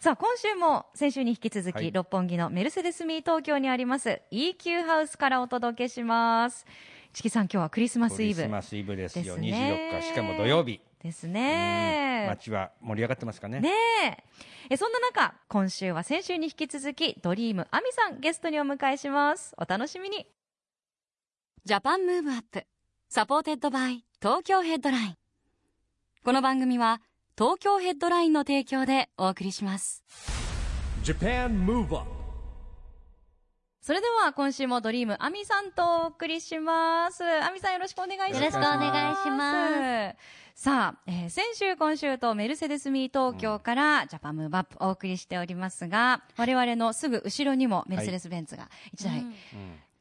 さあ、今週も先週に引き続き、はい。六本木の Mercedes me 東京にあります EQ ハウスからお届けします。一木さん、今日はクリスマスイブクリスマスイブですよ。ですね。24日しかも土曜日。ですうん。ね。街は盛り上がってますかね。ねえ。えそんな中今週は先週に引き続きドリームアミさんゲストにお迎えします。お楽しみに。 Japan Move Up supported by Tokyo Headline。この番組は東京ヘッドラインの提供でお送りします。Japan Move Up それでは今週もドリームアミさんとお送りします。アミさんよろしくお願いします。よろしくお願いします。さあ、えー先週今週とメルセデスミー東京からジャパンムーブアップお送りしておりますが、我々のすぐ後ろにもメルセデスベンツが一台うん。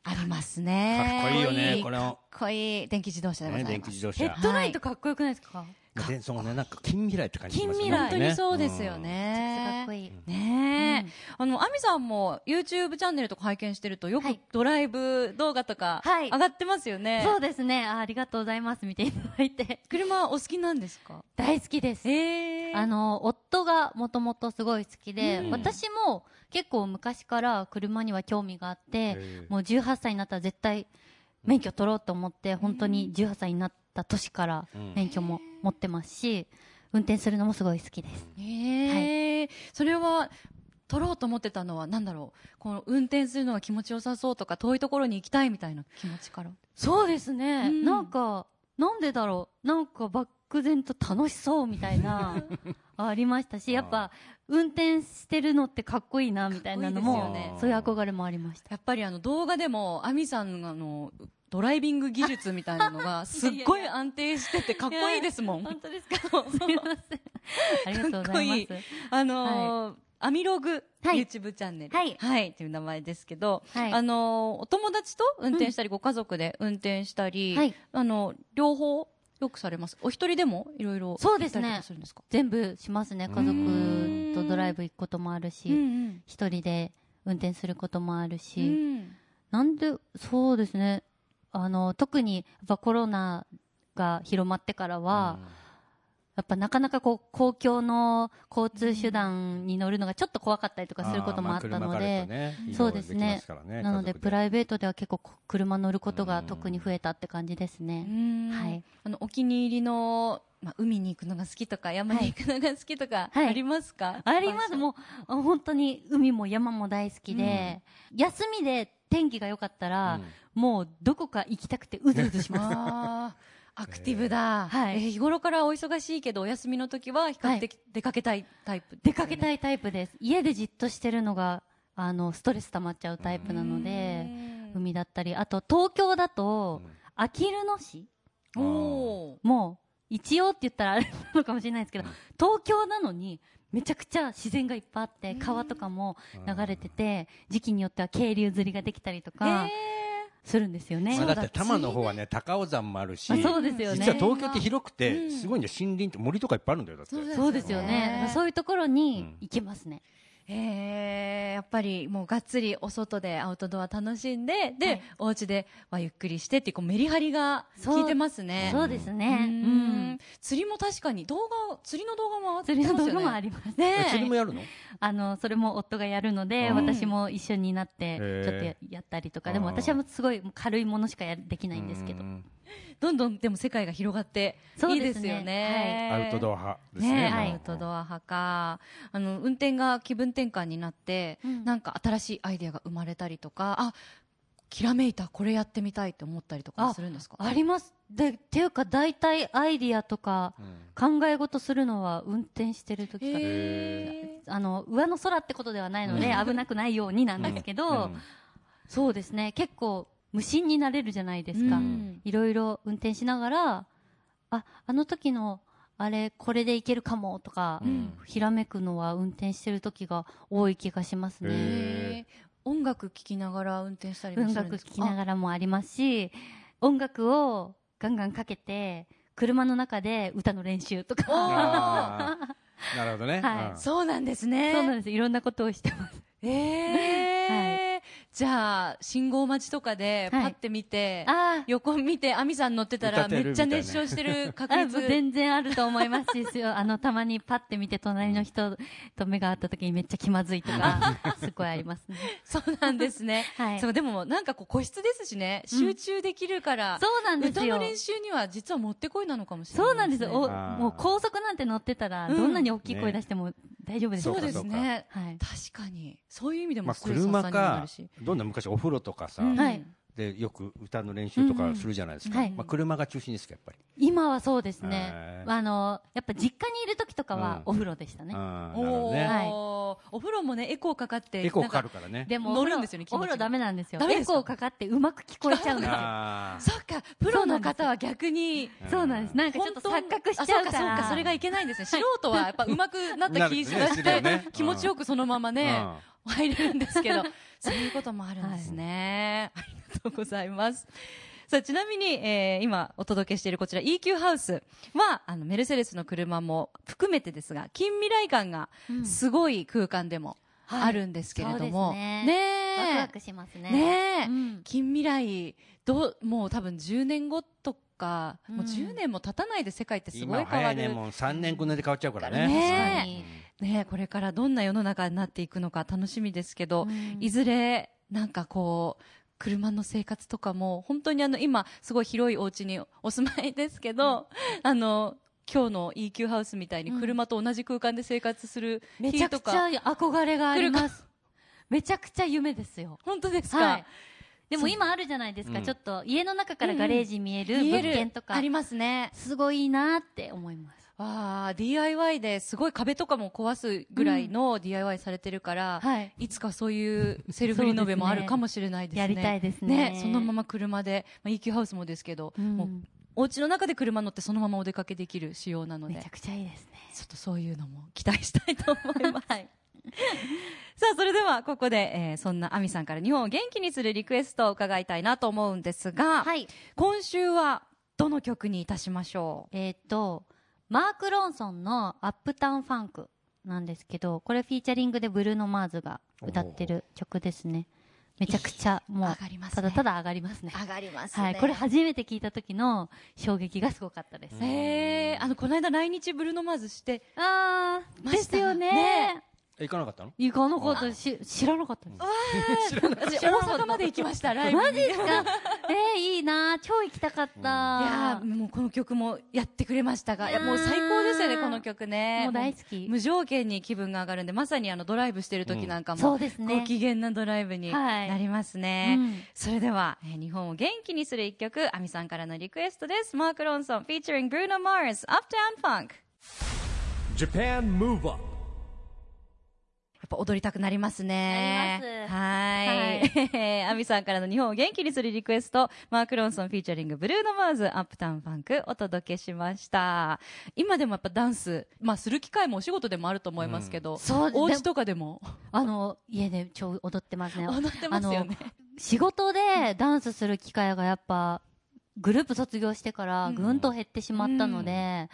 ありますね。かっこいいよねかこのっこいい。電気自動車でございねます。電気自動車。ヘッドラインとかっこよくないですか、でそのねなんか近未来って感じしますね近未来、ね本当にそうですよかねっ。こいい。ねえ、あの、アミさんも YouTube チャンネルとか拝見してると、よくはいドライブ動画とかはい上がってますよね。そうですねあ。ありがとうございます。見ていただいて。車お好きなんですか？大好きです。ええあの、夫がもともとすごい好きで、うん私も結構昔から車には興味があってもう18歳になったら絶対免許取ろうと思って、本当に18歳になった年からうん免許も持ってますし、運転するのもすごい好きです。ええそれは、取ろうと思ってたのは、なんだろう？この運転するのが気持ちよさそうとか、遠いところに行きたいみたいな気持ちから？そうですね、うんなんか、なんでだろう、なんか漠然と楽しそうみたいな、ありましたし、やっぱ、運転してるのってかっこいいなみたいなのも、ねそういう憧れもありました。やっぱりあの動画でも、アミさんの、ドライビング技術みたいなのが、すっごい安定しててかっこいいですもん。本当ですか？すいません。ありがとうございます。いいあのーアミログ、はい YouTube チャンネル。はいはい。っていう名前ですけど、はいあのーお友達と運転したり、ご家族で運転したり、はいあの、両方、よくされます？お一人でもいろいろ。そうですねするんですか？全部しますね。家族とドライブ行くこともあるうんし、一人で運転することもあるうし、ん。なんで、そうですね。あの、特に、やっぱコロナが広まってからは、やっぱなかなかこう、公共の交通手段に乗るのがちょっと怖かったりとかすることもあったので、そうですね。なので、プイライベートでは結構こ車乗ることが特に増えたって感じですうね。んはい。あの、お気に入りの、まあ、海に行くのが好きとか、山に行くのが好きとか、はいありますか、あります。もう、あ本当に海も山も大好きで、休みで天気が良かったら、もうどこか行きたくてうずうずします。アクティブだ、はい。えー日頃からお忙しいけどお休みの時は比較的出かけたいタイプ、出かけたいいタイプです。家でじっとしてるのが、あの、ストレス溜まっちゃうタイプなので、海だったり、あと東京だと、あきる野市もう、一応って言ったらあれなのかもしれないですけど、東京なのに、めちゃくちゃ自然がいっぱいあって、川とかも流れてて、時期によっては渓流釣りができたりとか、するんですよね。まあ、だって多摩の方はね高尾山もあるしあそうですよね。実は東京って広くて、うんすごいんで森林って森とかいっぱいあるんだよだってそうだよそうですよね。そういうところに行けますね。えー、やっぱりもうがっつりお外でアウトドア楽しんでで、はい。お家ではゆっくりしてっていうこうメリハリが効いてますね。そうですうね。ん。うん。釣りも確かに動画釣りの動画もあって釣りのますよね。動画もあります。ね釣りもやるの？あの、それも夫がやるので、うん。私も一緒になって、ちょっとややったりとか、でも私はもうすごい軽いものしかやできないんですけど。う。んどんどんでも世界が広がっていいですよね。アウトドア派ですねアウトドア派か。あの、運転が気分転換になって、うん。なんか新しいアイデアが生まれたりとか、あ、きらめいた、これやってみたいって思ったりとかするんですか？あります。で、っていうか大体アイディアとか考え事するのは運転してる時から。へあの、上の空ってことではないので、危なくないようになんですけど、うん。そうですね、結構無心になれるじゃないですか。うん。いろいろ運転しながら、あ、あの時の、あれこれでいけるかもとか、うん。ひらめくのは運転してる時が多い気がしますね。音楽聴きながら運転したりも音するんですか？楽聴きながらもありますし音楽をガンガンかけて車の中で歌の練習とか。なるほどね。はい。うん。そうなんですね。そうなんです。いろんなことをしてます。ええ じゃあ信号待ちとかでパはい。ッて見て、あ横見て亜美さん乗ってたらめっちゃ熱唱してる確 あ率全然あると思いますしあのたまにパッて見て隣の人と目が合った時にめっちゃ気まずいとかすごいありますね。そうなんですね、はい。そうでもなんかこう個室ですしね集中できるから、そうなんですよ。歌の練習には実はもってこいなのかもしれないそうなんです。よおもう高速なんて乗ってたらうん。どんなに大きい声出しても大丈夫です。よそうですねはい。確かに。そういう意味でまあ、もストレス発散車にもなかるし、どんな昔お風呂とかさ、うん。はい。でよく歌の練習とかするじゃないですか、うんうん。はい。まあ、車が中心ですかやっぱり、今はそうですね。あのやっぱ実家にいる時とかはうん。お風呂でしたね。おほどね、はい。おお風呂もねエコーかかってエコーかかるからね。でも乗るんですよねお風呂ダメなんですよ。エコーかかってうまく聞こえちゃうんですよ。あー。そっかプロの方は逆に。そうなんです。なんかちょっと錯覚しちゃうから。あそうかそうかそれがいけないんですね。素人はやっぱ上手くなった気がして、気持ちよくそのままね、うん。入れるんですけど。そういうこともあるんですね、ありがとうございますさあちなみに、えー今お届けしているこちら EQ ハウスはあのメルセデスの車も含めてですが近未来感がうん。すごい空間でもはい。あるんですけれども、ね。ねえ。ワクワクしますね。ねえ。うん。近未来どうもう多分10年後とか、うん。もう10年も経たないで世界ってすご今い変わる。早いねもう3年5年で変わっちゃうからね。ね確かに。ねこれからどんな世の中になっていくのか楽しみですけど、うん。いずれなんかこう車の生活とかも本当にあの今すごい広いお家にお住まいですけど、あの今日の EQ ハウスみたいに車と同じ空間で生活するめち日とか、ゃくちゃ憧れがあります。めちゃくちゃ夢ですよ。本当ですか、はい。でも今あるじゃないですか、うん。ちょっと家の中からガレージ見える物件とか、ありますね。すごいいいなって思いますわあ DIY ですごい壁とかも壊すぐらいの DIY されてるから、はい。いつかそういうセルフリノベもあるかもしれないですね。やりたいですね。そのまま車で、まあ、EQ ハウスもですけど、うん。もうお家の中で車乗ってそのままお出かけできる仕様なので、めちゃくちゃいいですね。ちょっとそういうのも期待したいと思います。さあ、それではここで、えーそんなアミさんから日本を元気にするリクエストを伺いたいなと思うんですが、はい。今週はどの曲にいたしましょえーっとマーク・ロンソンの「アップタウン・ファンク」なんですけどこれフィーチャリングでブルーノ・マーズが歌ってる曲ですね。めちゃくちゃもうただただ上がりますね。う上がりますはい、これ初めて聞いた時の衝撃がすごかったです、へえあの、この間来日ブルーノマーズして、あーましたですよね行かなかったの？行かなかった。し知らなかったです。私大阪まで行きました、ライブに。マジですか？えー、いいな超行きたかった、いやーもうこの曲もやってくれましたが、いやもう最高ですよね、この曲ね。もう大好き。無条件に気分が上がるんで、まさにあのドライブしてる時なんかも、そうですね。ご機嫌なドライブにはい。なりますね。うん。それでは、えー日本を元気にする一曲、アミさんからのリクエストです。マーク・ロンソン、featuring Bruno Mars, Uptown Funk。Japan Move Up ぱ踊りたくなりますね。なりますはい。アミさんからの日本を元気にするリクエスト、マーク・ロンソン featuring、ブルーノ・マーズ、 Uptown Funk、お届けしました。今でもやっぱダンス、まあする機会もお仕事でもあると思いますけど、そうお家とかでも？あの家で超踊ってますね踊ってますよね。仕事でダンスする機会がやっぱグループ卒業してからぐんと減ってしまったので、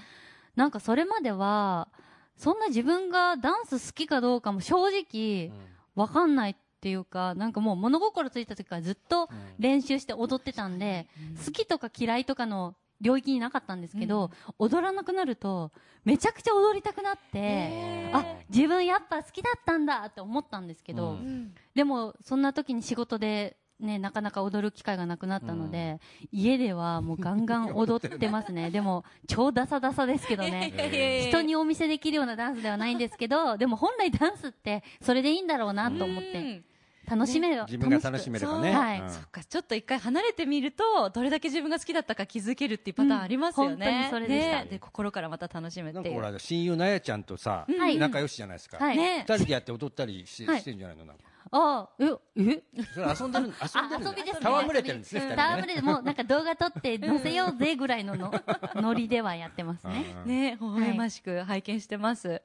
なんかそれまではそんな自分がダンス好きかどうかも正直わかんないっていうかなんかもう物心ついた時からずっと練習して踊ってたんで、好きとか嫌いとかの領域になかったんですけど、踊らなくなるとめちゃくちゃ踊りたくなって、あ自分やっぱ好きだったんだって思ったんですけど、うん。でもそんな時に仕事でね、なかなか踊る機会がなくなったので、家ではもうガンガン踊ってますね。でも、超ダサダサですけどね。人にお見せできるようなダンスではないんですけど、でも本来ダンスってそれでいいんだろうなと思って、楽しめる、自分が楽しめればね。はいう。んそっか、ちょっと一回離れてみると、どれだけ自分が好きだったか気づけるっていうパターンありますよね。うん。本当にそれでした。ね。で、心からまた楽しむって。なんかほら親友なやちゃんとさ、はい。仲良しじゃないですか、はい。ね。二人でやって踊ったりし,、はい。してんじゃないのなんかあええ？それ遊んでる遊んでるあ遊びですね。戯れてるんですね戯れてもうなんか動画撮って載せようぜぐらいののノリではやってますね。うん。ね、微笑ましく拝見してます。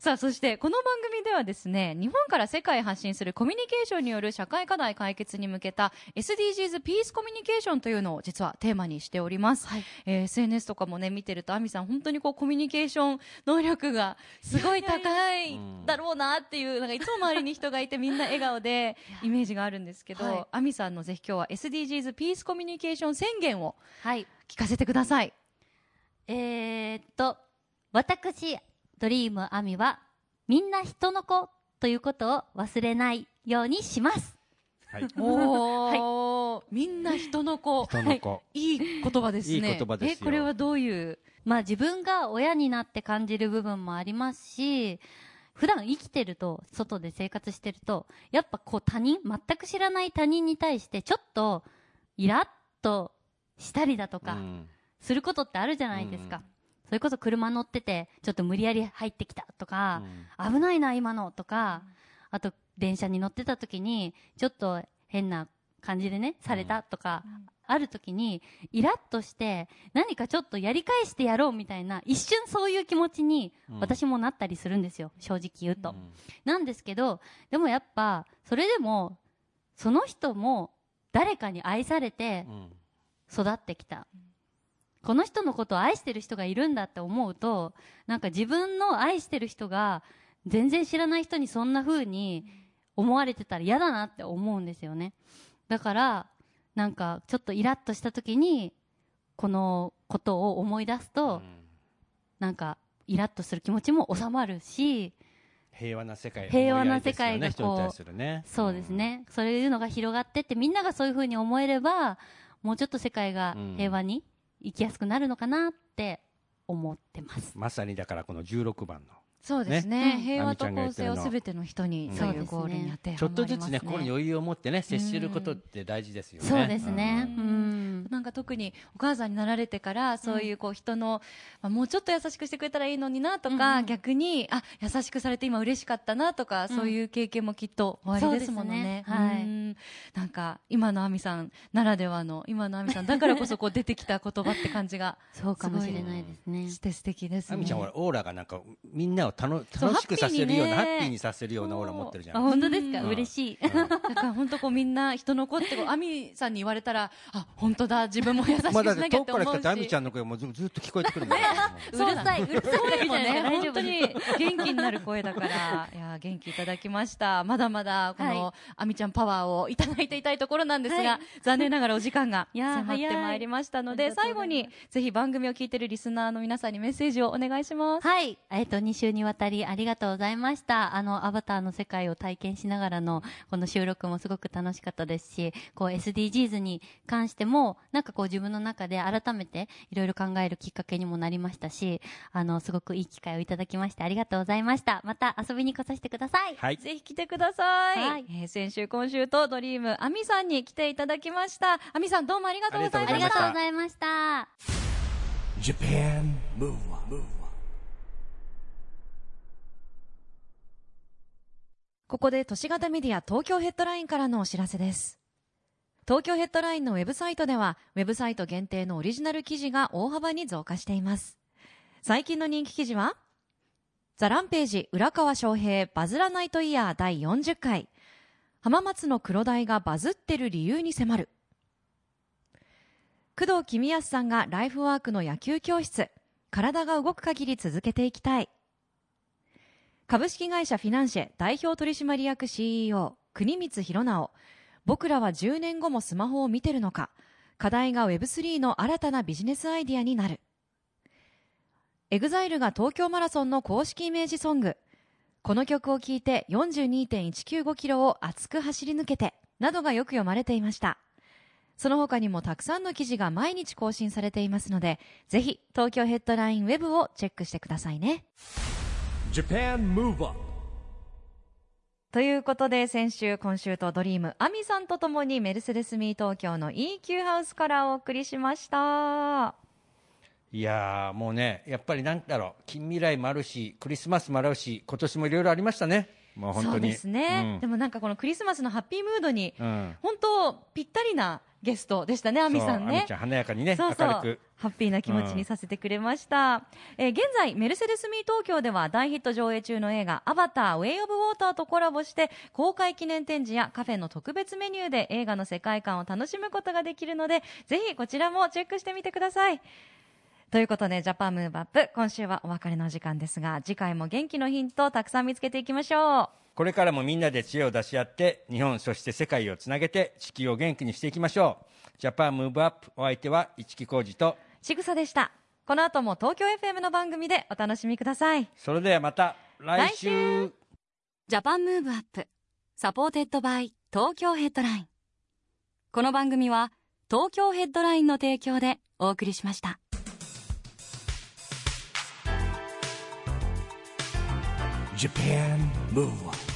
さあ、そして、この番組ではですね、日本から世界へ発信するコミュニケーションによる社会課題解決に向けた SDGs ピースコミュニケーションというのを実はテーマにしております。はい。えー SNS とかもね、見てると、アミさん本当にこうコミュニケーション能力がすごい高いだろうなっていう、なんかいつも周りに人がいてみんな笑顔で イメージがあるんですけど、はい。アミさんのぜひ今日は SDGs ピースコミュニケーション宣言をはい。聞かせてください。えー、っと私ドリームアミはみんな人の子ということを忘れないようにしますはい おー、みんな人の子。人の子いい言葉ですね。いい言葉ですよえ、これはどういう？まあ自分が親になって感じる部分もありますし、普段生きてると、外で生活してると、やっぱこう他人、全く知らない他人に対してちょっとイラッとしたりだとか、うんすることってあるじゃないですか。うんそれこそ車乗ってて、ちょっと無理やり入ってきたとか、危ないな今のとか、あと電車に乗ってた時に、ちょっと変な感じでね、されたとか、ある時に、イラッとして、何かちょっとやり返してやろうみたいな、一瞬そういう気持ちにうん。私もなったりするんですよ、正直言うと。うん。なんですけど、でもやっぱ、それでも、その人も誰かに愛されてうん。育ってきた。この人のことを愛してる人がいるんだって思うと、なんか自分の愛してる人が全然知らない人にそんな風に思われてたら嫌だなって思うんですよね。だから、なんかちょっとイラッとした時に、このことを思い出すと、なんかイラッとする気持ちも収まるし、平和な世界平和な世界が思いやりですよねそうですね。そういうのが広がってって、みんながそういう風に思えれば、もうちょっと世界が平和に生きやすくなるのかなって思ってます。まさにだからこの16番のそうですね。ね平和と公正をすべての人にうんというゴールに当てはまりますね。ちょっとずつね心に余裕を持ってね接することって大事ですよねそうですね。ううんん。なんか特にお母さんになられてから、そういうこう人の、まあもうちょっと優しくしてくれたらいいのになとか、逆に、あ、優しくされて今嬉しかったなとか、そういう経験もきっとおありですものね。ね。はい。うん。なんか、今の亜美さんならではの、今の亜美さんだからこそこう出てきた言葉って感じがそうかもしれないですね。して素敵ですね。あみちゃんほらオーラがなんかみんなを楽楽しくさせるようなハハッピーにね。ッピーにさせるようなオーラ持ってるじゃあ、ん本当ですか？うん。嬉しい。だから本当こうみんな人の子ってこう、亜美さんに言われたら、あ、本当だ、自分も優しくしなきゃって思うし。遠くから来たってあみちゃんの声もずずっと聞こえてくるもんねうるさい、うるさいだけじゃないね、本当に元気になる声だから、いや、元気いただきました。まだまだ、この、はあみちゃんパワーをいただいていたいところなんですが、はい残念ながらお時間がいやー迫ってまいりましたので、最後に、ぜひ番組を聞いているリスナーの皆さんにメッセージをお願いします。はい。えっ、と、2週にわたりありがとうございました。あの、アバターの世界を体験しながらの、この収録もすごく楽しかったですし、こう SDGs に関しても、なんかこう自分の中で改めていろいろ考えるきっかけにもなりましたし、あの、すごくいい機会をいただきましてありがとうございました。また遊びに来させてください。はいぜひ来てください。はいえー先週、今週とドリーム、アミさんに来ていただきました。アミさん、どうもありがとうございありました。がとうございました。Japan Move Up, ここで都市型メディア東京ヘッドラインからのお知らせです。東京ヘッドラインのウェブサイトでは、ウェブサイト限定のオリジナル記事が大幅に増加しています。最近の人気記事は、ザランページ浦川翔平バズらないとイヤー第40回、浜松の黒鯛がバズってる理由に迫る。工藤公康さんがライフワークの野球教室、体が動く限り続けていきたい。株式会社フィナンシェ代表取締役 CEO 国光弘直僕らは10年後もスマホを見てるのか。課題が Web3 の新たなビジネスアイディアになる。 EXILE が東京マラソンの公式イメージソング。この曲を聴いて42.195キロを熱く走り抜けてなどがよく読まれていました。その他にもたくさんの記事が毎日更新されていますのでぜひ東京 Headline Web をチェックしてくださいね。ということで先週今週とドリームアミさんとともにメルセデスミー東京の EQ ハウスからお送りしました。いやーもうねやっぱりなんだろう近未来もあるしクリスマスもあるし今年もいろいろありましたね。もう本当に。そうですね、うん。でもなんかこのクリスマスのハッピームードにうん。本当ぴったりなゲストでしたね、亜美さんね。そう亜美ち。ゃん華やかにねそうそう。明るく。ハッピーな気持ちにさせてくれました、えー現在メルセデス・ミー東京では大ヒット上映中の映画「アバターウェイ・オブ・ウォーター」とコラボして公開記念展示やカフェの特別メニューで映画の世界観を楽しむことができるのでぜひこちらもチェックしてみてくださいということで Japan Move Up 今週はお別れの時間ですが次回も元気のヒントをたくさん見つけていきましょう。これからもみんなで知恵を出し合って日本そして世界をつなげて地球を元気にしていきましょう。 Japan Move Up お相手は一木広治とちぐさでした。この後も東京 FM の番組でお楽しみください。それではまた来週。来週。 Japan Move Up supported by Tokyo Headline。この番組は東京ヘッドラインの提供でお送りしました Japan. Move Up